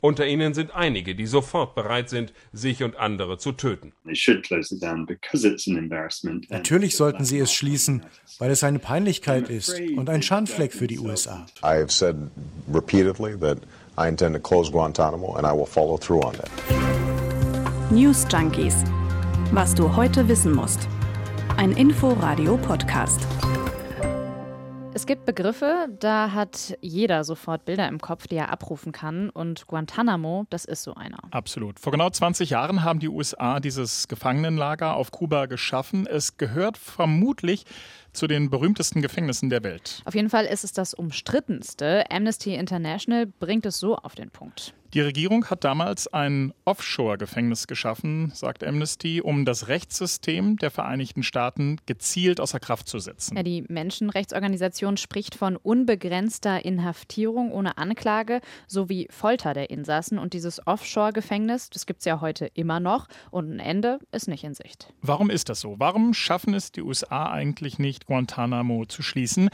Unter ihnen sind einige, die sofort bereit sind, sich und andere zu töten. Natürlich sollten sie es schließen, weil es eine Peinlichkeit ist und ein Schandfleck für die USA. I have said repeatedly that I intend to close Guantanamo and I will follow through on that. News Junkies. Was du heute wissen musst. Ein Info-Radio-Podcast. Es gibt Begriffe, da hat jeder sofort Bilder im Kopf, die er abrufen kann. Und Guantanamo, das ist so einer. Absolut. Vor genau 20 Jahren haben die USA dieses Gefangenenlager auf Kuba geschaffen. Es gehört vermutlich zu den berühmtesten Gefängnissen der Welt. Auf jeden Fall ist es das umstrittenste. Amnesty International bringt es so auf den Punkt. Die Regierung hat damals ein Offshore-Gefängnis geschaffen, sagt Amnesty, um das Rechtssystem der Vereinigten Staaten gezielt außer Kraft zu setzen. Ja, die Menschenrechtsorganisation spricht von unbegrenzter Inhaftierung ohne Anklage sowie Folter der Insassen. Und dieses Offshore-Gefängnis, das gibt es ja heute immer noch. Und ein Ende ist nicht in Sicht. Warum ist das so? Warum schaffen es die USA eigentlich nicht, Guantanamo zu schließen?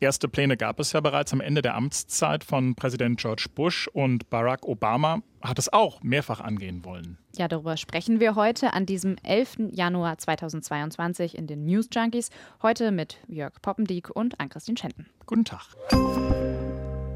Erste Pläne gab es ja bereits am Ende der Amtszeit von Präsident George Bush und Barack Obama hat es auch mehrfach angehen wollen. Ja, darüber sprechen wir heute an diesem 11. Januar 2022 in den News Junkies. Heute mit Jörg Poppendiek und Ann-Christine Schenten. Guten Tag.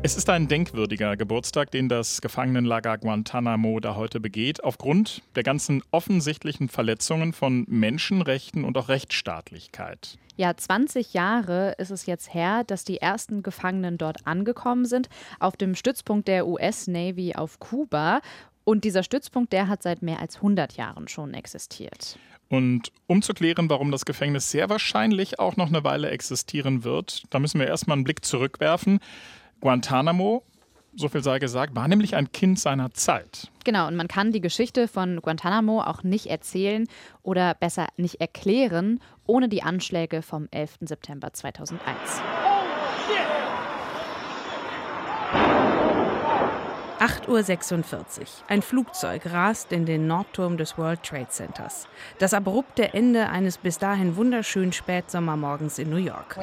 Es ist ein denkwürdiger Geburtstag, den das Gefangenenlager Guantanamo da heute begeht, aufgrund der ganzen offensichtlichen Verletzungen von Menschenrechten und auch Rechtsstaatlichkeit. Ja, 20 Jahre ist es jetzt her, dass die ersten Gefangenen dort angekommen sind, auf dem Stützpunkt der US Navy auf Kuba. Und dieser Stützpunkt, der hat seit mehr als 100 Jahren schon existiert. Und um zu klären, warum das Gefängnis sehr wahrscheinlich auch noch eine Weile existieren wird, da müssen wir erstmal einen Blick zurückwerfen. Guantanamo, so viel sei gesagt, war nämlich ein Kind seiner Zeit. Genau, und man kann die Geschichte von Guantanamo auch nicht erzählen oder besser nicht erklären, ohne die Anschläge vom 11. September 2001. 8.46 Uhr. Ein Flugzeug rast in den Nordturm des World Trade Centers. Das abrupte Ende eines bis dahin wunderschönen Spätsommermorgens in New York.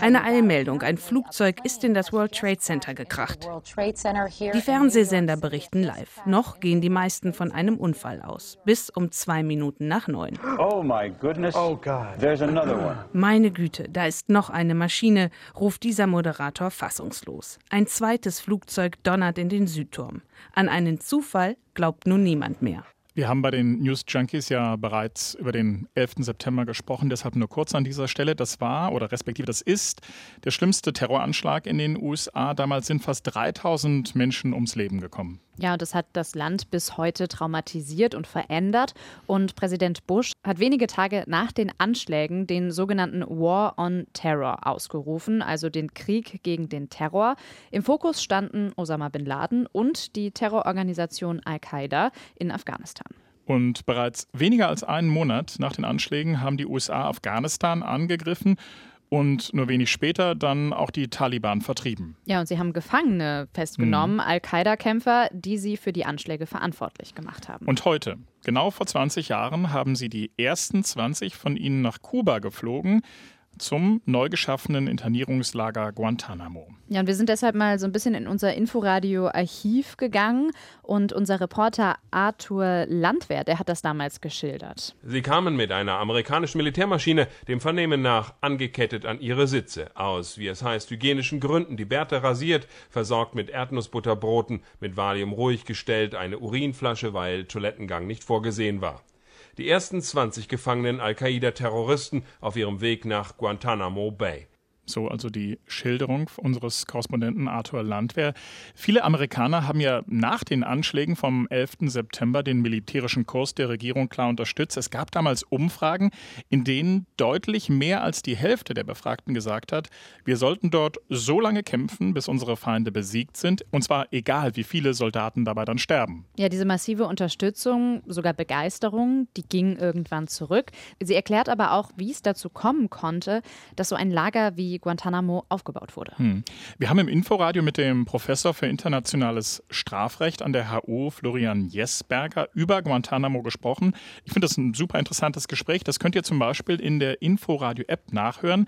Eine Eilmeldung. Ein Flugzeug ist in das World Trade Center gekracht. Die Fernsehsender berichten live. Noch gehen die meisten von einem Unfall aus. Bis um zwei Minuten nach neun. Oh my goodness. Oh God. There's another one. Meine Güte, da ist noch eine Maschine, ruft dieser Moderator fassungslos. Ein zweites Flugzeug donnert in den Südturm. An einen Zufall glaubt nun niemand mehr. Wir haben bei den News Junkies ja bereits über den 11. September gesprochen, deshalb nur kurz an dieser Stelle. Das war oder respektive das ist der schlimmste Terroranschlag in den USA. Damals sind fast 3000 Menschen ums Leben gekommen. Ja, und das hat das Land bis heute traumatisiert und verändert. Und Präsident Bush hat wenige Tage nach den Anschlägen den sogenannten War on Terror ausgerufen, also den Krieg gegen den Terror. Im Fokus standen Osama bin Laden und die Terrororganisation Al-Qaida in Afghanistan. Und bereits weniger als einen Monat nach den Anschlägen haben die USA Afghanistan angegriffen und nur wenig später dann auch die Taliban vertrieben. Ja, und sie haben Gefangene festgenommen, mhm. Al-Qaida-Kämpfer, die sie für die Anschläge verantwortlich gemacht haben. Und heute, genau vor 20 Jahren, haben sie die ersten 20 von ihnen nach Kuba geflogen zum neu geschaffenen Internierungslager Guantanamo. Ja, und wir sind deshalb mal so ein bisschen in unser Inforadio-Archiv gegangen und unser Reporter Arthur Landwehr, der hat das damals geschildert. Sie kamen mit einer amerikanischen Militärmaschine, dem Vernehmen nach, angekettet an ihre Sitze, aus, wie es heißt, hygienischen Gründen, die Bärte rasiert, versorgt mit Erdnussbutterbroten, mit Valium ruhig gestellt, eine Urinflasche, weil Toilettengang nicht vorgesehen war die ersten 20 gefangenen Al-Qaida-Terroristen auf ihrem Weg nach Guantanamo Bay. So also die Schilderung unseres Korrespondenten Arthur Landwehr. Viele Amerikaner haben ja nach den Anschlägen vom 11. September den militärischen Kurs der Regierung klar unterstützt. Es gab damals Umfragen, in denen deutlich mehr als die Hälfte der Befragten gesagt hat, wir sollten dort so lange kämpfen, bis unsere Feinde besiegt sind. Und zwar egal, wie viele Soldaten dabei dann sterben. Ja, diese massive Unterstützung, sogar Begeisterung, die ging irgendwann zurück. Sie erklärt aber auch, wie es dazu kommen konnte, dass so ein Lager wie Guantanamo aufgebaut wurde. Hm. Wir haben im Inforadio mit dem Professor für internationales Strafrecht an der HU, Florian Jesberger, über Guantanamo gesprochen. Ich finde das ein super interessantes Gespräch. Das könnt ihr zum Beispiel in der Inforadio-App nachhören.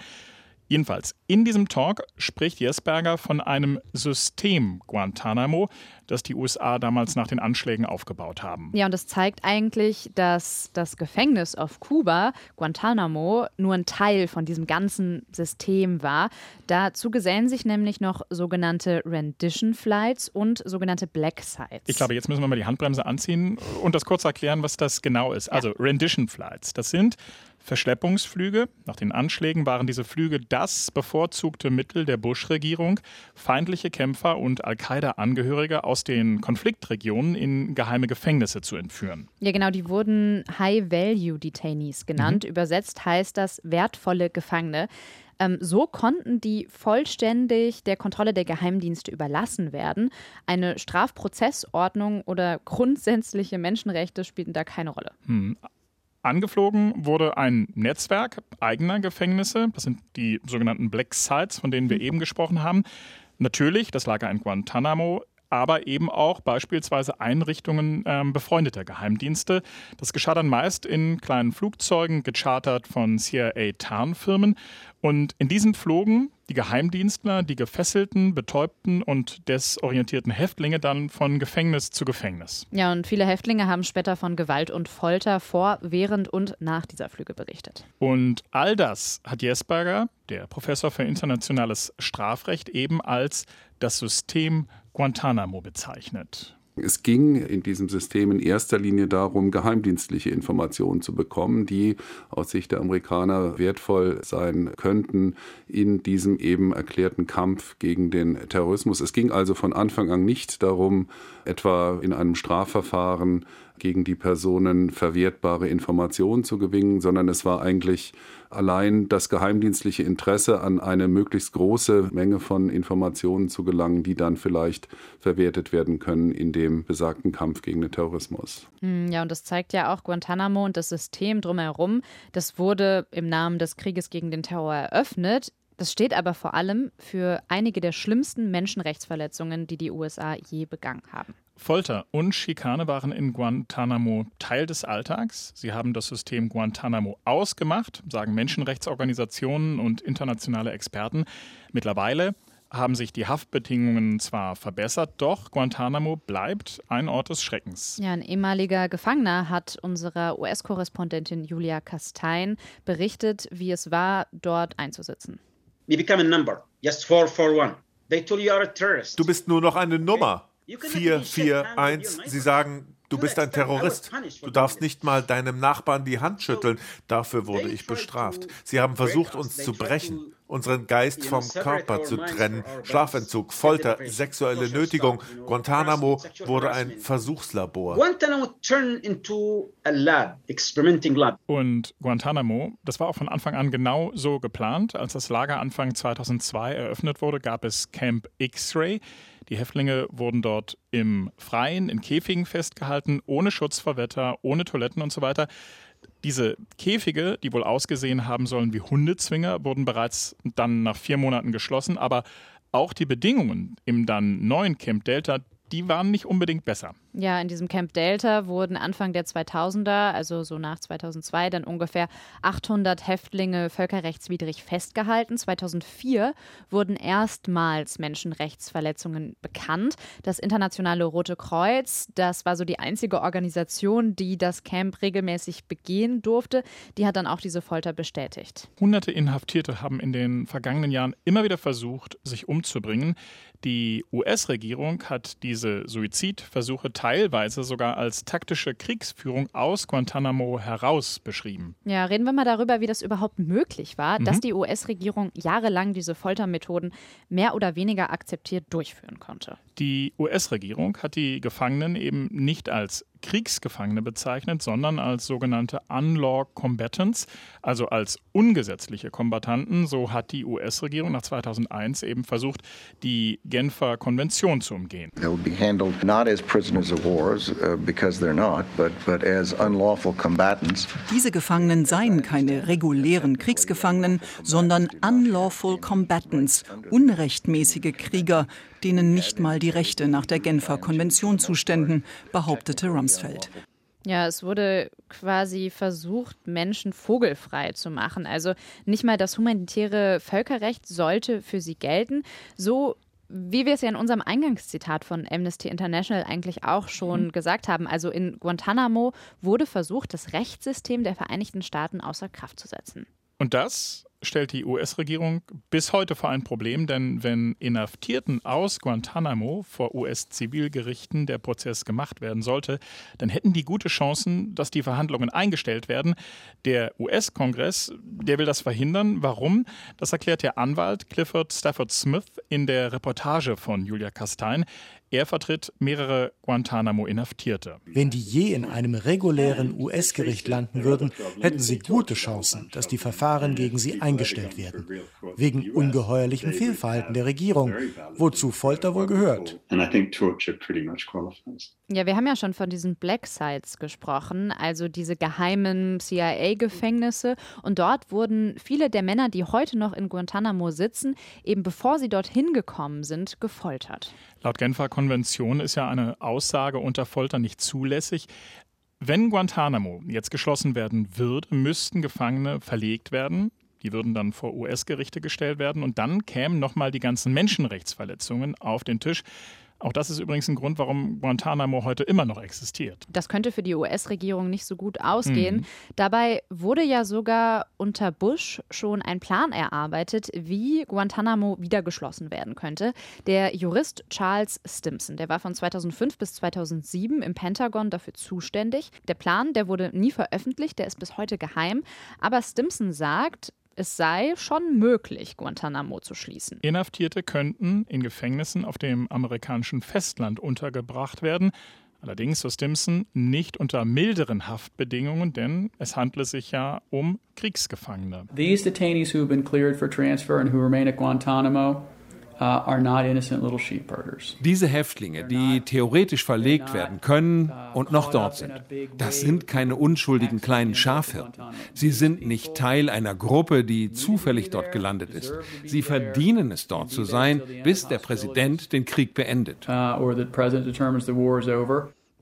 Jedenfalls, in diesem Talk spricht Jesberger von einem System Guantanamo, das die USA damals nach den Anschlägen aufgebaut haben. Ja, und das zeigt eigentlich, dass das Gefängnis auf Kuba, Guantanamo, nur ein Teil von diesem ganzen System war. Dazu gesellen sich nämlich noch sogenannte Rendition Flights und sogenannte Black Sites. Ich glaube, jetzt müssen wir mal die Handbremse anziehen und das kurz erklären, was das genau ist. Also Rendition Flights, das sind Verschleppungsflüge. Nach den Anschlägen waren diese Flüge das bevorzugte Mittel der Bush-Regierung, feindliche Kämpfer und Al-Qaida-Angehörige aus den Konfliktregionen in geheime Gefängnisse zu entführen. Ja, genau, die wurden High-Value-Detainees genannt. Mhm. Übersetzt heißt das wertvolle Gefangene. Ähm, so konnten die vollständig der Kontrolle der Geheimdienste überlassen werden. Eine Strafprozessordnung oder grundsätzliche Menschenrechte spielten da keine Rolle. Hm. Angeflogen wurde ein Netzwerk eigener Gefängnisse. Das sind die sogenannten Black Sites, von denen wir eben gesprochen haben. Natürlich das Lager in Guantanamo, aber eben auch beispielsweise Einrichtungen äh, befreundeter Geheimdienste. Das geschah dann meist in kleinen Flugzeugen, gechartert von CIA-Tarnfirmen. Und in diesen flogen die Geheimdienstler, die gefesselten, betäubten und desorientierten Häftlinge dann von Gefängnis zu Gefängnis. Ja, und viele Häftlinge haben später von Gewalt und Folter vor, während und nach dieser Flüge berichtet. Und all das hat Jesberger, der Professor für internationales Strafrecht, eben als das System Guantanamo bezeichnet. Es ging in diesem System in erster Linie darum, geheimdienstliche Informationen zu bekommen, die aus Sicht der Amerikaner wertvoll sein könnten in diesem eben erklärten Kampf gegen den Terrorismus. Es ging also von Anfang an nicht darum, etwa in einem Strafverfahren gegen die Personen verwertbare Informationen zu gewinnen, sondern es war eigentlich allein das geheimdienstliche Interesse an eine möglichst große Menge von Informationen zu gelangen, die dann vielleicht verwertet werden können in dem besagten Kampf gegen den Terrorismus. Hm, ja, und das zeigt ja auch Guantanamo und das System drumherum. Das wurde im Namen des Krieges gegen den Terror eröffnet. Das steht aber vor allem für einige der schlimmsten Menschenrechtsverletzungen, die die USA je begangen haben. Folter und Schikane waren in Guantanamo Teil des Alltags. Sie haben das System Guantanamo ausgemacht, sagen Menschenrechtsorganisationen und internationale Experten. Mittlerweile haben sich die Haftbedingungen zwar verbessert, doch Guantanamo bleibt ein Ort des Schreckens. Ja, ein ehemaliger Gefangener hat unserer US-Korrespondentin Julia Kastein berichtet, wie es war, dort einzusitzen. You become a number, just 441. They told you are a terrorist. Du bist nur noch eine Nummer. 441. Sie sagen, du bist ein Terrorist. Du darfst nicht mal deinem Nachbarn die Hand schütteln. Dafür wurde ich bestraft. Sie haben versucht, uns zu brechen, unseren Geist vom Körper zu trennen. Schlafentzug, Folter, sexuelle Nötigung. Guantanamo wurde ein Versuchslabor. Und Guantanamo, das war auch von Anfang an genau so geplant. Als das Lager Anfang 2002 eröffnet wurde, gab es Camp X-Ray. Die Häftlinge wurden dort im Freien, in Käfigen festgehalten, ohne Schutz vor Wetter, ohne Toiletten und so weiter. Diese Käfige, die wohl ausgesehen haben sollen wie Hundezwinger, wurden bereits dann nach vier Monaten geschlossen, aber auch die Bedingungen im dann neuen Camp Delta, die waren nicht unbedingt besser. Ja, in diesem Camp Delta wurden Anfang der 2000er, also so nach 2002, dann ungefähr 800 Häftlinge völkerrechtswidrig festgehalten. 2004 wurden erstmals Menschenrechtsverletzungen bekannt. Das Internationale Rote Kreuz, das war so die einzige Organisation, die das Camp regelmäßig begehen durfte, die hat dann auch diese Folter bestätigt. Hunderte Inhaftierte haben in den vergangenen Jahren immer wieder versucht, sich umzubringen. Die US-Regierung hat diese Suizidversuche teilweise sogar als taktische Kriegsführung aus Guantanamo heraus beschrieben. Ja, reden wir mal darüber, wie das überhaupt möglich war, mhm. dass die US-Regierung jahrelang diese Foltermethoden mehr oder weniger akzeptiert durchführen konnte. Die US-Regierung hat die Gefangenen eben nicht als Kriegsgefangene bezeichnet, sondern als sogenannte Unlaw Combatants, also als ungesetzliche Kombattanten. So hat die US-Regierung nach 2001 eben versucht, die Genfer Konvention zu umgehen. They'll be handled not as prisoners of wars, uh, because they're not, but, but as unlawful combatants. Diese Gefangenen seien keine regulären Kriegsgefangenen, sondern unlawful combatants, unrechtmäßige Krieger, denen nicht mal die Rechte nach der Genfer Konvention zuständen, behauptete Rumsfeld. Ja, es wurde quasi versucht, Menschen vogelfrei zu machen. Also nicht mal das humanitäre Völkerrecht sollte für sie gelten. So wie wir es ja in unserem Eingangszitat von Amnesty International eigentlich auch schon mhm. gesagt haben, also in Guantanamo wurde versucht, das Rechtssystem der Vereinigten Staaten außer Kraft zu setzen. Und das stellt die US-Regierung bis heute vor ein Problem, denn wenn Inhaftierten aus Guantanamo vor US-Zivilgerichten der Prozess gemacht werden sollte, dann hätten die gute Chancen, dass die Verhandlungen eingestellt werden. Der US-Kongress, der will das verhindern. Warum? Das erklärt der Anwalt Clifford Stafford Smith in der Reportage von Julia Kastein. Er vertritt mehrere Guantanamo-Inhaftierte. Wenn die je in einem regulären US-Gericht landen würden, hätten sie gute Chancen, dass die Verfahren gegen sie eingestellt werden. Wegen ungeheuerlichem Fehlverhalten der Regierung, wozu Folter wohl gehört. Ja, wir haben ja schon von diesen Black Sites gesprochen, also diese geheimen CIA-Gefängnisse. Und dort wurden viele der Männer, die heute noch in Guantanamo sitzen, eben bevor sie dorthin gekommen sind, gefoltert. Laut Genfer Konvention ist ja eine Aussage unter Folter nicht zulässig. Wenn Guantanamo jetzt geschlossen werden würde, müssten Gefangene verlegt werden. Die würden dann vor US-Gerichte gestellt werden und dann kämen nochmal die ganzen Menschenrechtsverletzungen auf den Tisch. Auch das ist übrigens ein Grund, warum Guantanamo heute immer noch existiert. Das könnte für die US-Regierung nicht so gut ausgehen. Mhm. Dabei wurde ja sogar unter Bush schon ein Plan erarbeitet, wie Guantanamo wieder geschlossen werden könnte. Der Jurist Charles Stimson, der war von 2005 bis 2007 im Pentagon dafür zuständig. Der Plan, der wurde nie veröffentlicht, der ist bis heute geheim. Aber Stimson sagt, es sei schon möglich, Guantanamo zu schließen. Inhaftierte könnten in Gefängnissen auf dem amerikanischen Festland untergebracht werden. Allerdings, so Stimson, nicht unter milderen Haftbedingungen, denn es handle sich ja um Kriegsgefangene. These detainees who have been cleared for transfer and who remain at Guantanamo Diese Häftlinge, die theoretisch verlegt werden können uh, und noch dort sind, das sind keine unschuldigen kleinen Schafhirten. Sie sind nicht Teil einer Gruppe, die zufällig dort gelandet ist. Sie verdienen es, dort zu sein, bis der Präsident den Krieg beendet.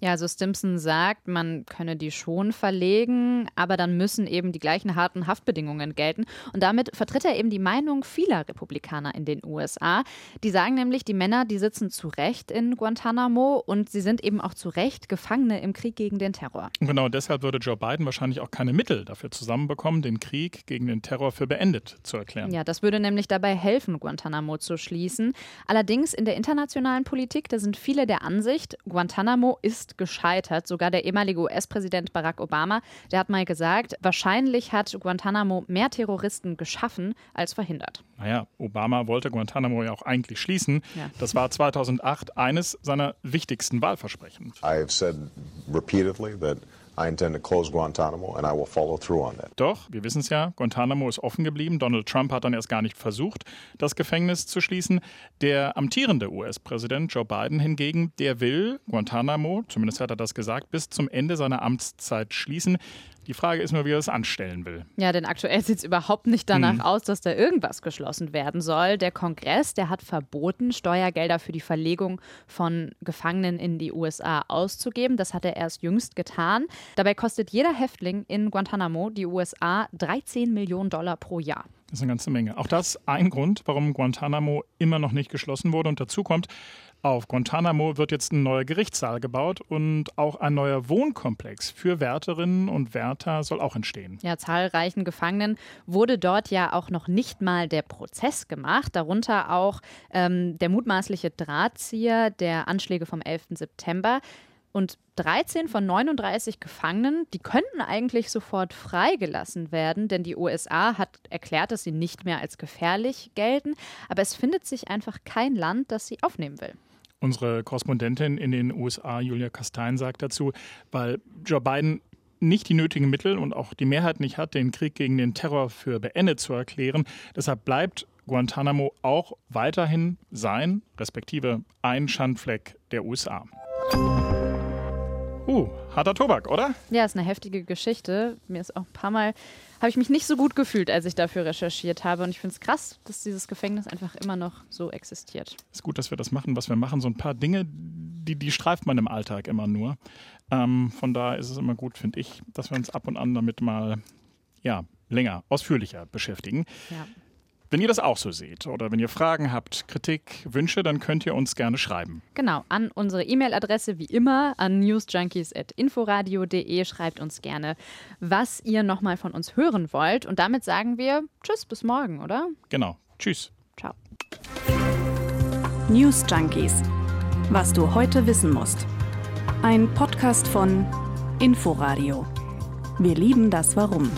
Ja, also Stimson sagt, man könne die schon verlegen, aber dann müssen eben die gleichen harten Haftbedingungen gelten. Und damit vertritt er eben die Meinung vieler Republikaner in den USA. Die sagen nämlich, die Männer, die sitzen zu Recht in Guantanamo und sie sind eben auch zu Recht Gefangene im Krieg gegen den Terror. Und genau deshalb würde Joe Biden wahrscheinlich auch keine Mittel dafür zusammenbekommen, den Krieg gegen den Terror für beendet zu erklären. Ja, das würde nämlich dabei helfen, Guantanamo zu schließen. Allerdings in der internationalen Politik, da sind viele der Ansicht, Guantanamo ist gescheitert. Sogar der ehemalige US-Präsident Barack Obama, der hat mal gesagt, wahrscheinlich hat Guantanamo mehr Terroristen geschaffen als verhindert. Naja, Obama wollte Guantanamo ja auch eigentlich schließen. Ja. Das war 2008 eines seiner wichtigsten Wahlversprechen. I have said repeatedly that Doch, wir wissen es ja, Guantanamo ist offen geblieben. Donald Trump hat dann erst gar nicht versucht, das Gefängnis zu schließen. Der amtierende US-Präsident Joe Biden hingegen, der will Guantanamo, zumindest hat er das gesagt, bis zum Ende seiner Amtszeit schließen. Die Frage ist nur, wie er es anstellen will. Ja, denn aktuell sieht es überhaupt nicht danach hm. aus, dass da irgendwas geschlossen werden soll. Der Kongress, der hat verboten, Steuergelder für die Verlegung von Gefangenen in die USA auszugeben. Das hat er erst jüngst getan. Dabei kostet jeder Häftling in Guantanamo die USA 13 Millionen Dollar pro Jahr. Das ist eine ganze Menge. Auch das ein Grund, warum Guantanamo immer noch nicht geschlossen wurde. Und dazu kommt, auf Guantanamo wird jetzt ein neuer Gerichtssaal gebaut und auch ein neuer Wohnkomplex für Wärterinnen und Wärter soll auch entstehen. Ja, zahlreichen Gefangenen wurde dort ja auch noch nicht mal der Prozess gemacht, darunter auch ähm, der mutmaßliche Drahtzieher der Anschläge vom 11. September. Und 13 von 39 Gefangenen, die könnten eigentlich sofort freigelassen werden, denn die USA hat erklärt, dass sie nicht mehr als gefährlich gelten. Aber es findet sich einfach kein Land, das sie aufnehmen will. Unsere Korrespondentin in den USA, Julia Kastein, sagt dazu, weil Joe Biden nicht die nötigen Mittel und auch die Mehrheit nicht hat, den Krieg gegen den Terror für beendet zu erklären. Deshalb bleibt Guantanamo auch weiterhin sein, respektive ein Schandfleck der USA. Uh, harter Tobak, oder? Ja, ist eine heftige Geschichte. Mir ist auch ein paar Mal, habe ich mich nicht so gut gefühlt, als ich dafür recherchiert habe. Und ich finde es krass, dass dieses Gefängnis einfach immer noch so existiert. Ist gut, dass wir das machen, was wir machen. So ein paar Dinge, die, die streift man im Alltag immer nur. Ähm, von daher ist es immer gut, finde ich, dass wir uns ab und an damit mal ja, länger, ausführlicher beschäftigen. Ja. Wenn ihr das auch so seht oder wenn ihr Fragen habt, Kritik, Wünsche, dann könnt ihr uns gerne schreiben. Genau, an unsere E-Mail-Adresse wie immer an newsjunkies.inforadio.de. Schreibt uns gerne, was ihr nochmal von uns hören wollt. Und damit sagen wir Tschüss, bis morgen, oder? Genau. Tschüss. Ciao. News Junkies. Was du heute wissen musst. Ein Podcast von Inforadio. Wir lieben das Warum.